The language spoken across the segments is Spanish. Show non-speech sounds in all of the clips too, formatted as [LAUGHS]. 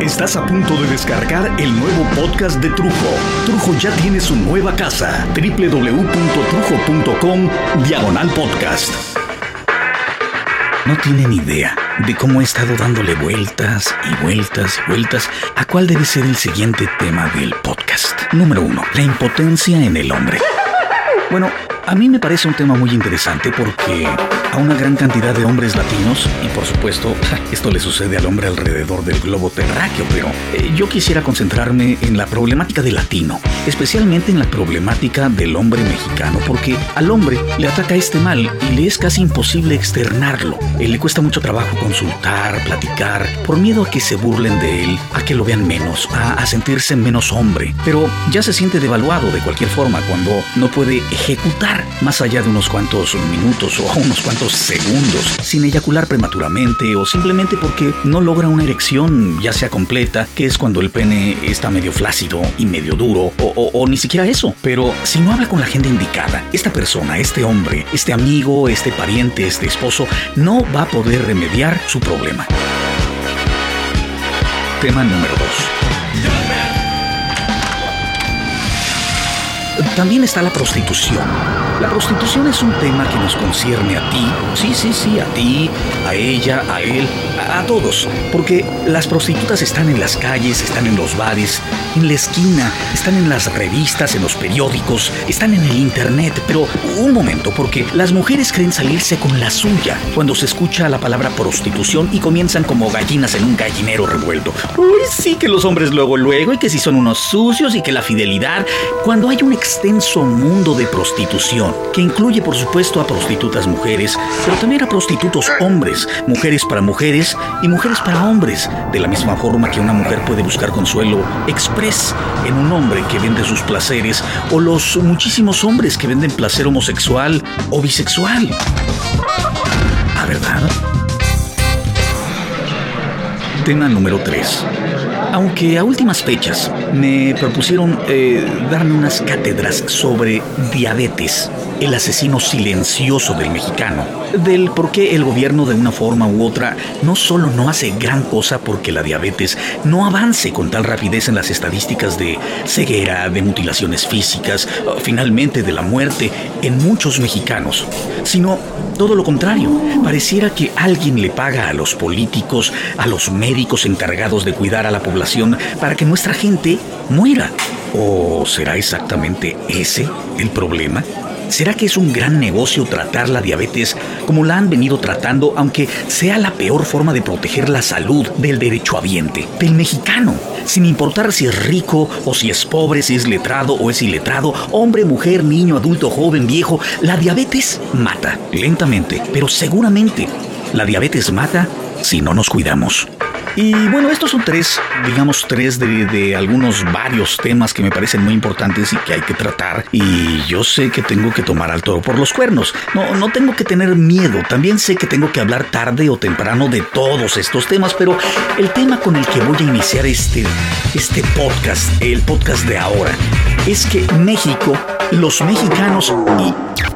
Estás a punto de descargar el nuevo podcast de Trujo. Trujo ya tiene su nueva casa. www.trujo.com Diagonal Podcast. No tienen idea de cómo he estado dándole vueltas y vueltas y vueltas a cuál debe ser el siguiente tema del podcast. Número uno, la impotencia en el hombre. Bueno, a mí me parece un tema muy interesante porque a una gran cantidad de hombres latinos, y por supuesto esto le sucede al hombre alrededor del globo terráqueo, pero eh, yo quisiera concentrarme en la problemática del latino, especialmente en la problemática del hombre mexicano, porque al hombre le ataca este mal y le es casi imposible externarlo. Eh, le cuesta mucho trabajo consultar, platicar, por miedo a que se burlen de él, a que lo vean menos, a, a sentirse menos hombre, pero ya se siente devaluado de cualquier forma cuando no puede ejecutar más allá de unos cuantos minutos o [LAUGHS] unos cuantos segundos, sin eyacular prematuramente o simplemente porque no logra una erección ya sea completa, que es cuando el pene está medio flácido y medio duro, o, o ni siquiera eso. Pero si no habla con la gente indicada, esta persona, este hombre, este amigo, este pariente, este esposo, no va a poder remediar su problema. Tema número 2. También está la prostitución. La prostitución es un tema que nos concierne a ti, sí, sí, sí, a ti, a ella, a él, a, todos. Porque las prostitutas están en las calles, están en los bares, en la esquina, están en las revistas, en los periódicos, están en el internet. Pero un momento, porque las mujeres creen salirse con la suya cuando se escucha la palabra prostitución y comienzan como gallinas en un gallinero revuelto. Uy, sí, que los hombres luego, luego, y que si son unos sucios y que la fidelidad. Cuando hay un extenso mundo de prostitución, que incluye por supuesto a prostitutas mujeres, pero también a prostitutos hombres, mujeres para mujeres y mujeres para hombres, de la misma forma que una mujer puede buscar consuelo en un hombre que vende sus placeres o los muchísimos hombres que venden placer homosexual o bisexual. ¿A verdad? Tema número 3. Aunque a últimas fechas me propusieron eh, darme unas cátedras sobre diabetes, el asesino silencioso del mexicano, del por qué el gobierno de una forma u otra no solo no hace gran cosa porque la diabetes no avance con tal rapidez en las estadísticas de ceguera, de mutilaciones físicas, finalmente de la muerte en muchos mexicanos, sino todo lo contrario, pareciera que alguien le paga a los políticos, a los médicos encargados de cuidar a la población para que nuestra gente muera. ¿O será exactamente ese el problema? ¿Será que es un gran negocio tratar la diabetes como la han venido tratando, aunque sea la peor forma de proteger la salud del derechohabiente, del mexicano? Sin importar si es rico o si es pobre, si es letrado o es iletrado, hombre, mujer, niño, adulto, joven, viejo, la diabetes mata, lentamente, pero seguramente. La diabetes mata si no nos cuidamos. Y bueno, estos son tres, digamos, tres de, de, algunos varios temas que me parecen muy importantes y que hay que tratar. Y yo sé que tengo que tomar al toro por los cuernos. No, no tengo que tener miedo. También sé que tengo que hablar tarde o temprano de todos estos temas, pero el tema con el que voy a iniciar este, este podcast, el podcast de ahora, es que México, los mexicanos y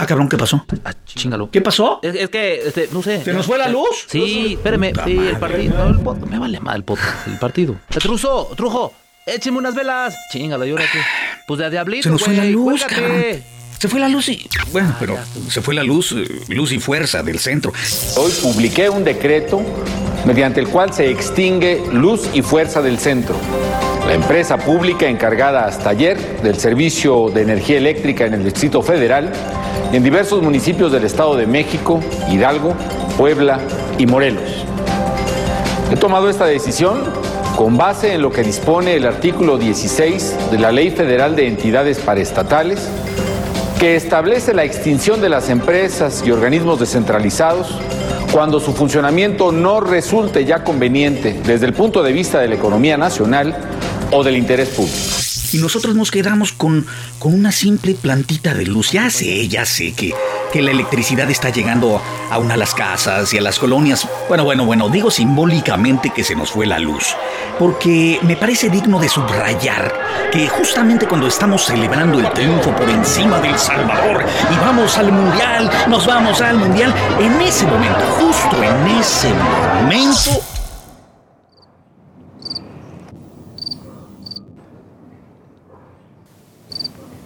Ah, cabrón, ¿qué pasó? Ah, chingalo. ¿Qué pasó? Es, es que, este, no sé. ¿Se nos fue la luz? Sí, espérame. Puta Sí, el partido. No, el podcast. Me vale mal el podcast, el partido. Truzo, Trujo, écheme unas velas. Chingalo, ¿y ahora qué? Pues de diablito, Se nos fue la luz, cuélgate. cabrón. Se fue la luz y... Bueno, pero se fue la luz, eh, luz y fuerza del centro. Hoy publiqué un decreto mediante el cual se extingue Luz y Fuerza del Centro, la empresa pública encargada hasta ayer del servicio de energía eléctrica en el Distrito Federal en diversos municipios del Estado de México, Hidalgo, Puebla y Morelos. He tomado esta decisión con base en lo que dispone el artículo 16 de la Ley Federal de Entidades Paraestatales, que establece la extinción de las empresas y organismos descentralizados cuando su funcionamiento no resulte ya conveniente desde el punto de vista de la economía nacional o del interés público. Y nosotros nos quedamos con, con una simple plantita de luz. Ya sé, ya sé que, que la electricidad está llegando aún a las casas y a las colonias. Bueno, bueno, bueno, digo simbólicamente que se nos fue la luz. Porque me parece digno de subrayar que justamente cuando estamos celebrando el triunfo por encima del Salvador y vamos al Mundial, nos vamos al Mundial, en ese momento, justo en ese momento,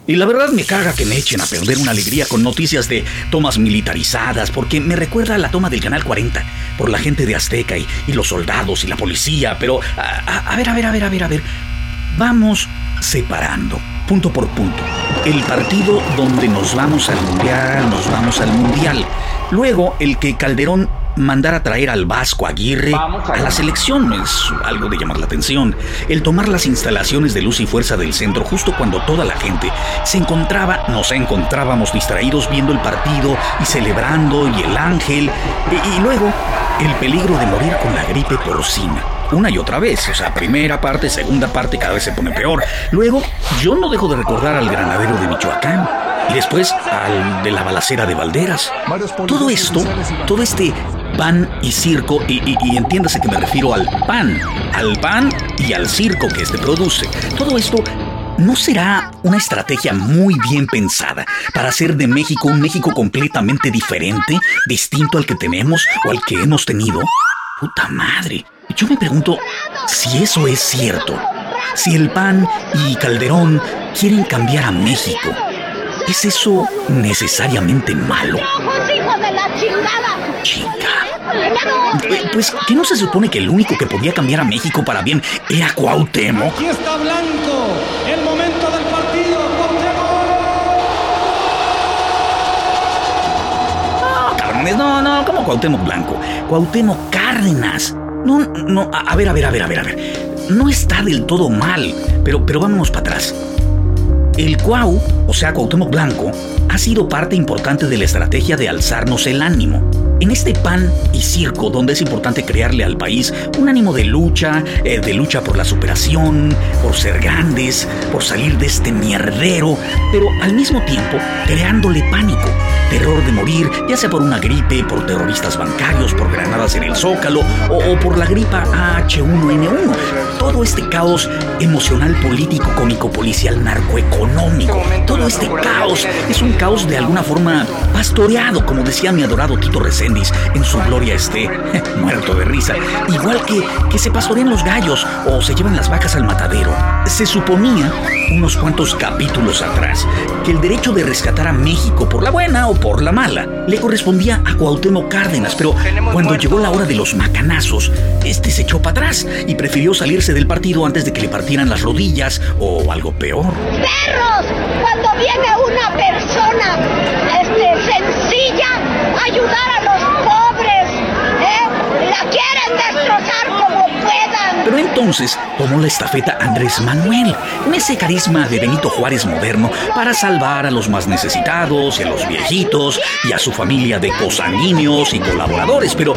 Y la verdad me caga que me echen a perder una alegría con noticias de tomas militarizadas, porque me recuerda a la toma del Canal 40 por la gente de Azteca y, los soldados y la policía. Pero, a, ver, a ver, a ver, a ver, a ver. Vamos separando, punto por punto. El partido donde nos vamos al Mundial, nos vamos al Mundial. Luego, el que Calderón mandar a traer al Vasco Aguirre a la selección es algo de llamar la atención. El tomar las instalaciones de luz y fuerza del centro justo cuando toda la gente se encontraba, nos encontrábamos distraídos viendo el partido y celebrando y el ángel y, y luego el peligro de morir con la gripe porcina una y otra vez. O sea, primera parte, segunda parte, cada vez se pone peor. Luego, yo no dejo de recordar al granadero de Michoacán. Y después al de la balacera de Valderas. Todo esto, todo este pan y circo, y, entiéndase que me refiero al pan, al pan y al circo que este produce. Todo esto ¿No será una estrategia muy bien pensada para hacer de México un México completamente diferente, distinto al que tenemos o al que hemos tenido? Puta madre. Yo me pregunto si eso es cierto. Si el PAN y Calderón quieren cambiar a México. ¿Es eso necesariamente malo? Chica. Pues, ¿qué no se supone que el único que podía cambiar a México para bien era Cuauhtémoc? Aquí está Blanco, el momento del partido, No, cabrones, no, no, ¿cómo Cuauhtémoc Blanco? Cuauhtémoc Cárdenas. No, no, a ver, a ver, a ver, a ver, a ver. No está del todo mal, pero, pero vámonos para atrás. El Cuau, o sea, Cuauhtémoc Blanco, ha sido parte importante de la estrategia de alzarnos el ánimo. En este pan y circo donde es importante crearle al país un ánimo de lucha, eh, de lucha por la superación, por ser grandes, por salir de este mierdero, pero al mismo tiempo creándole pánico, terror de morir, ya sea por una gripe, por terroristas bancarios, por granadas en el zócalo o, por la gripa H1N1. Todo este caos emocional, político, cómico, policial, narcoeconómico, todo este caos es un caos de alguna forma pastoreado, como decía mi adorado Tito Reséndiz, en su gloria esté, [LAUGHS] muerto de risa, igual que, que se pastorean los gallos o se llevan las vacas al matadero. Se suponía, unos cuantos capítulos atrás, que el derecho de rescatar a México por la buena o por la mala, le correspondía a Cuauhtémoc Cárdenas, pero cuando llegó la hora de los macanazos, este se echó para atrás y prefirió salirse del partido antes de que le partieran las rodillas o algo peor. ¡Perros! Cuando viene una persona este, sencilla a ayudar a los pobres. La quieren destrozar como puedan. Pero entonces tomó la estafeta Andrés Manuel, con ese carisma de Benito Juárez moderno para salvar a los más necesitados y a los viejitos y a su familia de cosanguíneos y colaboradores, pero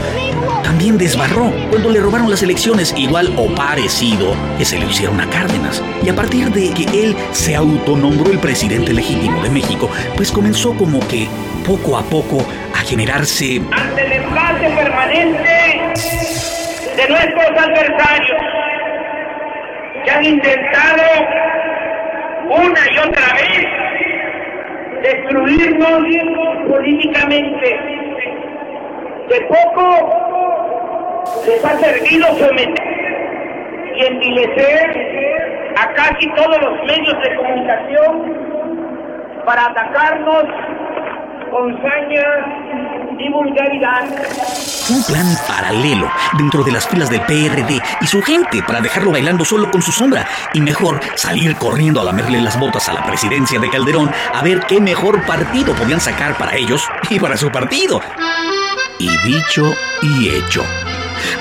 también desbarró cuando le robaron las elecciones igual o parecido que se le hicieron a Cárdenas. Y a partir de que él se autonombró el presidente legítimo de México, pues comenzó como que poco a poco a generarse... Ante el empate permanente de nuestros adversarios que han intentado una y otra vez destruirnos políticamente. De poco les ha servido someter y envilecer a casi todos los medios de comunicación para atacarnos con sañas un plan paralelo dentro de las filas del PRD y su gente para dejarlo bailando solo con su sombra y mejor salir corriendo a lamerle las botas a la presidencia de Calderón a ver qué mejor partido podían sacar para ellos y para su partido. Y dicho y hecho.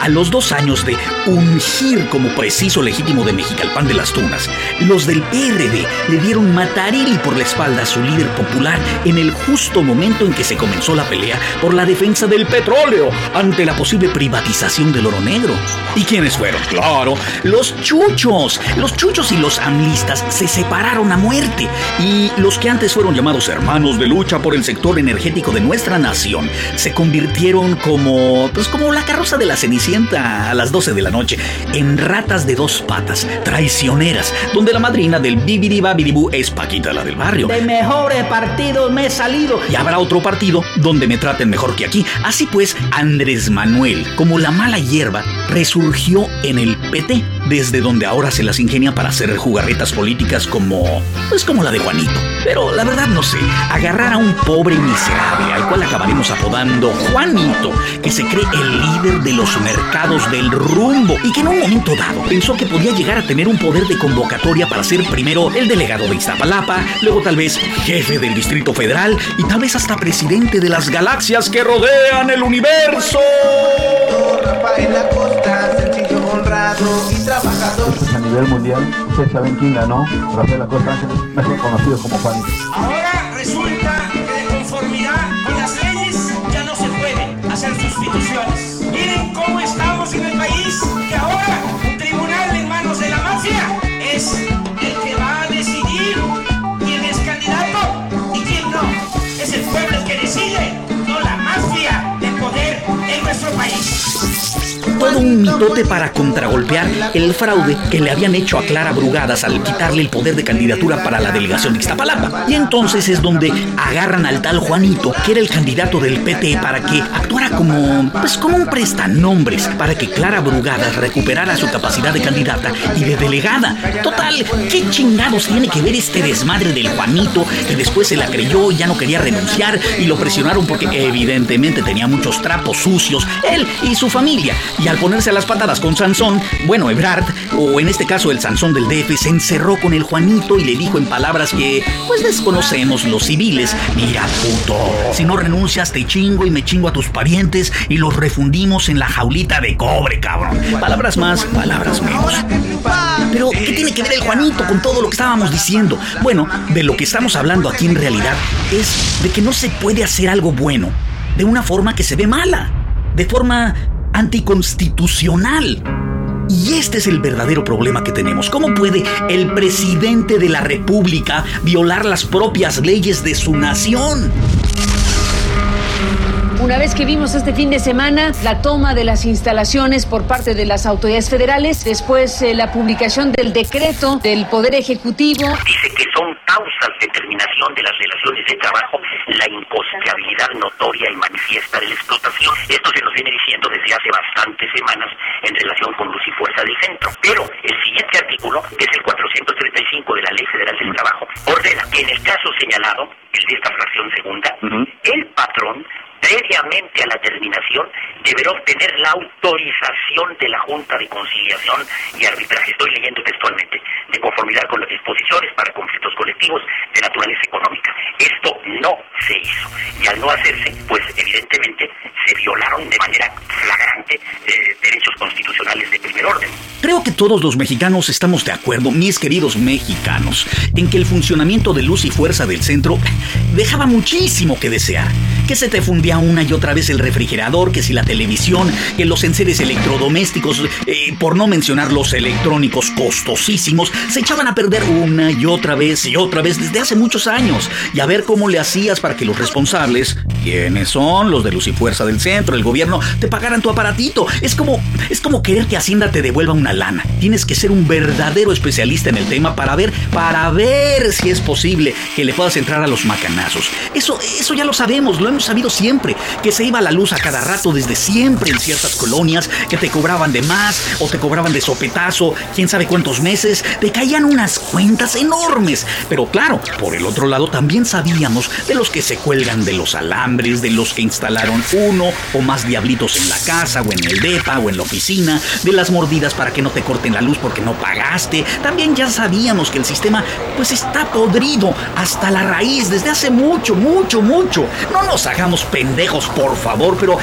A los dos años de ungir como preciso legítimo de Mexicalpan de las Tunas, los del PRD le dieron matarili por la espalda a su líder popular en el justo momento en que se comenzó la pelea por la defensa del petróleo ante la posible privatización del oro negro. ¿Y quiénes fueron? Claro, los chuchos. Los chuchos y los amlistas se separaron a muerte y los que antes fueron llamados hermanos de lucha por el sector energético de nuestra nación se convirtieron como pues como la carroza de la ceniza sienta a las 12 de la noche en Ratas de Dos Patas, traicioneras, donde la madrina del Bibidi Babidibú es Paquita la del barrio. De mejores partidos me he salido. Y habrá otro partido donde me traten mejor que aquí. Así pues, Andrés Manuel, como la mala hierba, resurgió en el PT, desde donde ahora se las ingenia para hacer jugarretas políticas como, pues como la de Juanito. Pero la verdad no sé, agarrar a un pobre miserable al cual acabaremos apodando Juanito, que se cree el líder de los mercados del rumbo y que en un momento dado pensó que podía llegar a tener un poder de convocatoria para ser primero el delegado de Iztapalapa, luego tal vez jefe del Distrito Federal y tal vez hasta presidente de las galaxias que rodean el universo. A nivel mundial, ustedes saben quién ganó, Rafael Acosta Ángeles, mejor conocido como Juanito. Ahora resulta que de conformidad con las leyes ya no se puede hacer sustituciones. Un mitote para contragolpear el fraude que le habían hecho a Clara Brugadas al quitarle el poder de candidatura para la delegación de Iztapalapa. Y entonces es donde agarran al tal Juanito, que era el candidato del PT, para que actuara como, pues como un prestanombres, para que Clara Brugadas recuperara su capacidad de candidata y de delegada. Total, ¿qué chingados tiene que ver este desmadre del Juanito que después se la creyó y ya no quería renunciar y lo presionaron porque evidentemente tenía muchos trapos sucios, él y su familia. Y al ponerse a las patadas con Sansón, bueno, Ebrard, o en este caso el Sansón del DF, se encerró con el Juanito y le dijo en palabras que, pues desconocemos los civiles, mira puto, si no renuncias te chingo y me chingo a tus parientes y los refundimos en la jaulita de cobre, cabrón. Palabras más, palabras menos. Pero, ¿qué tiene que ver el Juanito con todo lo que estábamos diciendo? Bueno, de lo que estamos hablando aquí en realidad es de que no se puede hacer algo bueno de una forma que se ve mala, de forma anticonstitucional. Y este es el verdadero problema que tenemos. ¿Cómo puede el presidente de la República violar las propias leyes de su nación? Una vez que vimos este fin de semana la toma de las instalaciones por parte de las autoridades federales, después eh, la publicación del decreto del Poder Ejecutivo. Dice que son causas de terminación de las relaciones de trabajo la imposibilidad notoria y manifiesta de la explotación. Esto se nos viene diciendo desde hace bastantes semanas en relación con luz y fuerza del centro. Pero el siguiente artículo, que es el 435 de la Ley Federal del Trabajo, ordena que en el caso señalado, el de esta fracción segunda, el patrón previamente a la terminación, deberá obtener la autorización de la Junta de Conciliación y Arbitraje, estoy leyendo textualmente, de conformidad con las disposiciones para conflictos colectivos de naturaleza económica. Esto no se hizo. Y al no hacerse, pues evidentemente se violaron de manera flagrante eh, derechos constitucionales de primer orden. Creo que todos los mexicanos estamos de acuerdo, mis queridos mexicanos, en que el funcionamiento de luz y fuerza del centro dejaba muchísimo que desear. Que se te fundía una y otra vez el refrigerador, que si la televisión, que los enseres electrodomésticos, eh, por no mencionar los electrónicos costosísimos, se echaban a perder una y otra vez y otra vez desde hace muchos años. Y a ver cómo le hacías para que los responsables, quienes son los de luz y fuerza del centro, el gobierno, te pagaran tu aparatito. Es como, es como querer que Hacienda te devuelva una lana. Tienes que ser un verdadero especialista en el tema para ver, para ver si es posible que le puedas entrar a los macanazos. Eso, eso ya lo sabemos, lo hemos sabido siempre, que se iba la luz a cada rato desde siempre en ciertas colonias, que te cobraban de más o te cobraban de sopetazo, quién sabe cuántos meses, te caían unas cuentas enormes. Pero claro, por el otro lado también sabíamos de los que se cuelgan de los de los que instalaron uno o más diablitos en la casa o en el depa o en la oficina, de las mordidas para que no te corten la luz porque no pagaste. También ya sabíamos que el sistema pues está podrido hasta la raíz desde hace mucho, mucho, mucho. No nos hagamos pendejos, por favor, pero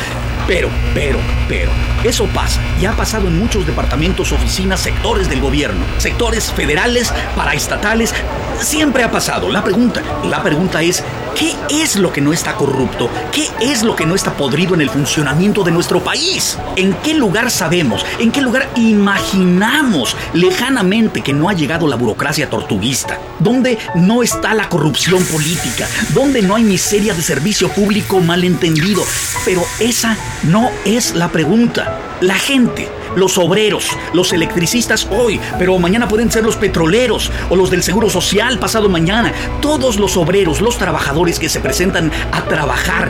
pero, pero, pero, eso pasa y ha pasado en muchos departamentos, oficinas, sectores del gobierno, sectores federales, paraestatales, siempre ha pasado. La pregunta, la pregunta es, ¿qué es lo que no está corrupto? ¿Qué es lo que no está podrido en el funcionamiento de nuestro país? ¿En qué lugar sabemos? ¿En qué lugar imaginamos lejanamente que no ha llegado la burocracia tortuguista? ¿Dónde no está la corrupción política? ¿Dónde no hay miseria de servicio público malentendido? Pero esa no es la pregunta. La gente, los obreros, los electricistas hoy, pero mañana pueden ser los petroleros o los del Seguro Social pasado mañana. Todos los obreros, los trabajadores que se presentan a trabajar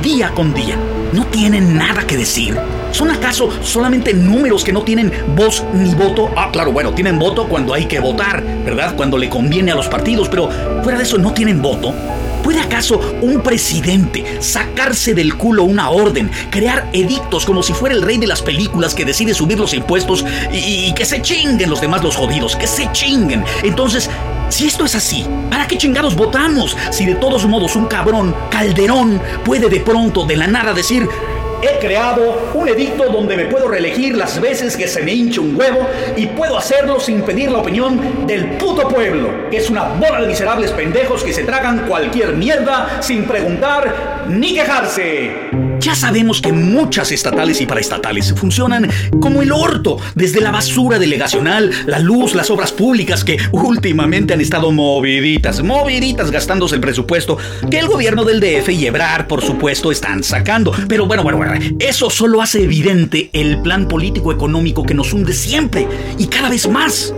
día con día ¿No tienen nada que decir? ¿Son acaso solamente números que no tienen voz ni voto? Ah, claro, bueno, tienen voto cuando hay que votar, ¿verdad? Cuando le conviene a los partidos, pero fuera de eso no tienen voto. ¿Puede acaso un presidente sacarse del culo una orden, crear edictos como si fuera el rey de las películas que decide subir los impuestos y, que se chinguen los demás los jodidos, que se chinguen? Entonces, si esto es así, ¿para qué chingados votamos? Si de todos modos un cabrón, Calderón, puede de pronto, de la nada decir, he creado un edicto donde me puedo reelegir las veces que se me hinche un huevo y puedo hacerlo sin pedir la opinión del puto pueblo, que es una bola de miserables pendejos que se tragan cualquier mierda sin preguntar ni quejarse. Ya sabemos que muchas estatales y paraestatales funcionan como el orto, desde la basura delegacional, la luz, las obras públicas que últimamente han estado moviditas, moviditas gastándose el presupuesto que el gobierno del DF y Ebrar, por supuesto, están sacando. Pero bueno, bueno, bueno, eso solo hace evidente el plan político económico que nos hunde siempre y cada vez más.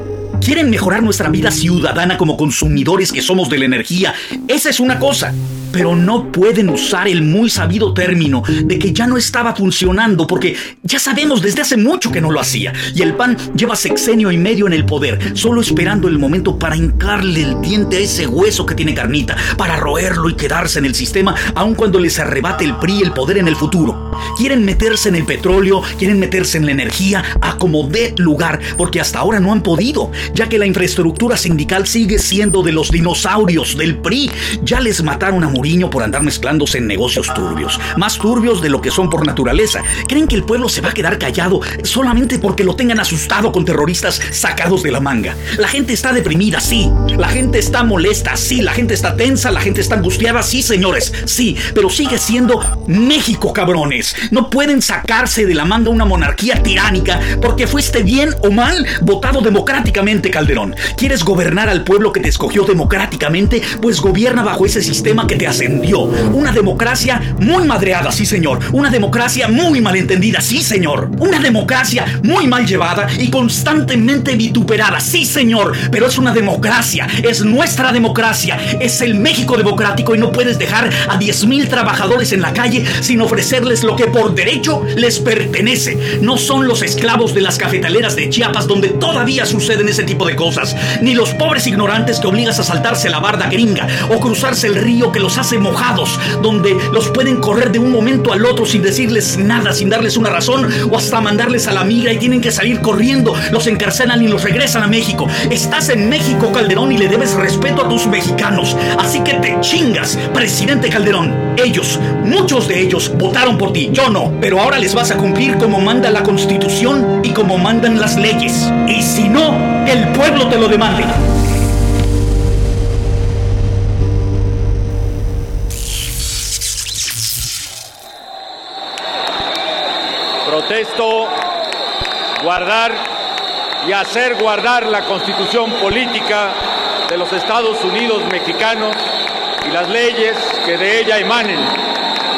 Quieren mejorar nuestra vida ciudadana como consumidores que somos de la energía. Esa es una cosa pero no pueden usar el muy sabido término de que ya no estaba funcionando porque ya sabemos desde hace mucho que no lo hacía. Y el PAN lleva sexenio y medio en el poder, solo esperando el momento para hincarle el diente a ese hueso que tiene carnita, para roerlo y quedarse en el sistema, aun cuando les arrebate el PRI el poder en el futuro. Quieren meterse en el petróleo, quieren meterse en la energía, a como dé lugar, porque hasta ahora no han podido, ya que la infraestructura sindical sigue siendo de los dinosaurios del PRI. Ya les mataron a por andar mezclándose en negocios turbios, más turbios de lo que son por naturaleza. Creen que el pueblo se va a quedar callado solamente porque lo tengan asustado con terroristas sacados de la manga. La gente está deprimida, sí. La gente está molesta, sí. La gente está tensa, la gente está angustiada, sí, señores, sí. Pero sigue siendo México, cabrones. No pueden sacarse de la manga una monarquía tiránica porque fuiste bien o mal votado democráticamente, Calderón. ¿Quieres gobernar al pueblo que te escogió democráticamente? Pues gobierna bajo ese sistema que te ascendió. Una democracia muy madreada, sí señor. Una democracia muy malentendida, sí señor. Una democracia muy mal llevada y constantemente vituperada, sí señor. Pero es una democracia, es nuestra democracia, es el México democrático y no puedes dejar a 10.000 trabajadores en la calle sin ofrecerles lo que por derecho les pertenece. No son los esclavos de las cafetaleras de Chiapas donde todavía suceden ese tipo de cosas, ni los pobres ignorantes que obligas a saltarse la barda gringa o cruzarse el río que los hace mojados, donde los pueden correr de un momento al otro sin decirles nada, sin darles una razón o hasta mandarles a la migra y tienen que salir corriendo, los encarcelan y los regresan a México. Estás en México, Calderón, y le debes respeto a tus mexicanos. Así que te chingas, presidente Calderón. Ellos, muchos de ellos, votaron por ti, yo no, pero ahora les vas a cumplir como manda la constitución y como mandan las leyes. Y si no, el pueblo te lo demande. protesto guardar y hacer guardar la constitución política de los Estados Unidos mexicanos y las leyes que de ella emanen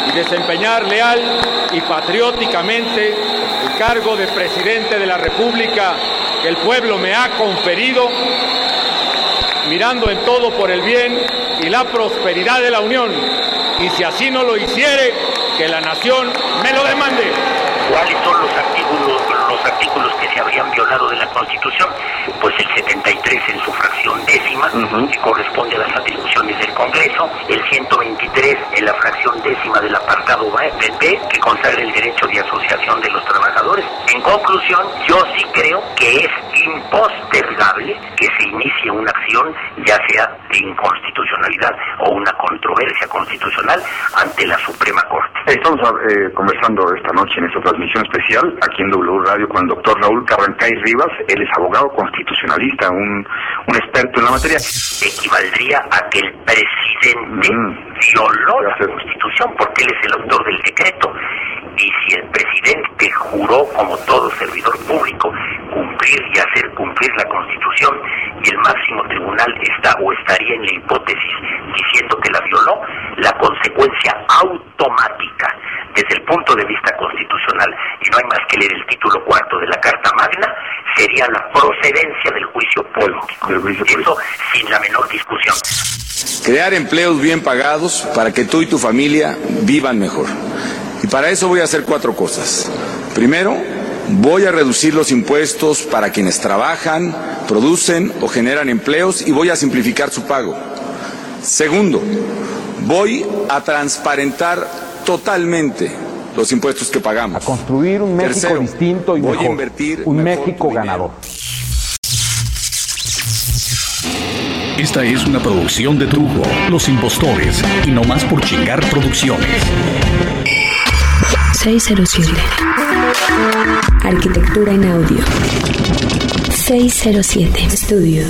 y desempeñar leal y patrióticamente el cargo de presidente de la República que el pueblo me ha conferido, mirando en todo por el bien y la prosperidad de la Unión. Y si así no lo hiciere, que la nación me lo demande cuáles son los artículos, los artículos que se habrían violado de la Constitución, pues el 73 en su fracción décima, que corresponde a las atribuciones del Congreso, el 123 en la fracción décima del apartado B, que consagra el derecho de asociación de los trabajadores. En conclusión, yo sí creo que es impostergable que se inicie una acción, ya sea de inconstitucionalidad o una controversia constitucional, ante la Suprema Corte. Estamos eh, conversando esta noche en esta transmisión especial aquí en W Radio con el doctor Raúl Carrancay Rivas. Él es abogado constitucionalista, un, un experto en la materia. Equivaldría a que el presidente mm. violó la Constitución porque él es el autor del decreto. Y si el presidente juró, como todo servidor público, cumplir y hacer cumplir la Constitución, y el máximo tribunal está o estaría en la hipótesis diciendo que la violó, la consecuencia automática desde el punto de vista constitucional, y no hay más que leer el título cuarto de la Carta Magna, sería la procedencia del juicio político. Eso sin la menor discusión. Crear empleos bien pagados para que tú y tu familia vivan mejor Y para eso voy a hacer cuatro cosas. Primero, voy a reducir los impuestos para quienes trabajan, producen o generan empleos y voy a simplificar su pago. Segundo, voy a transparentar totalmente los impuestos que pagamos. A construir un México Tercero, distinto y voy mejor. a invertir un mejor México ganador. Esta es una producción de Trujo, Los Impostores y No Más por Chingar Producciones. 607. Arquitectura en audio. 607. Estudio.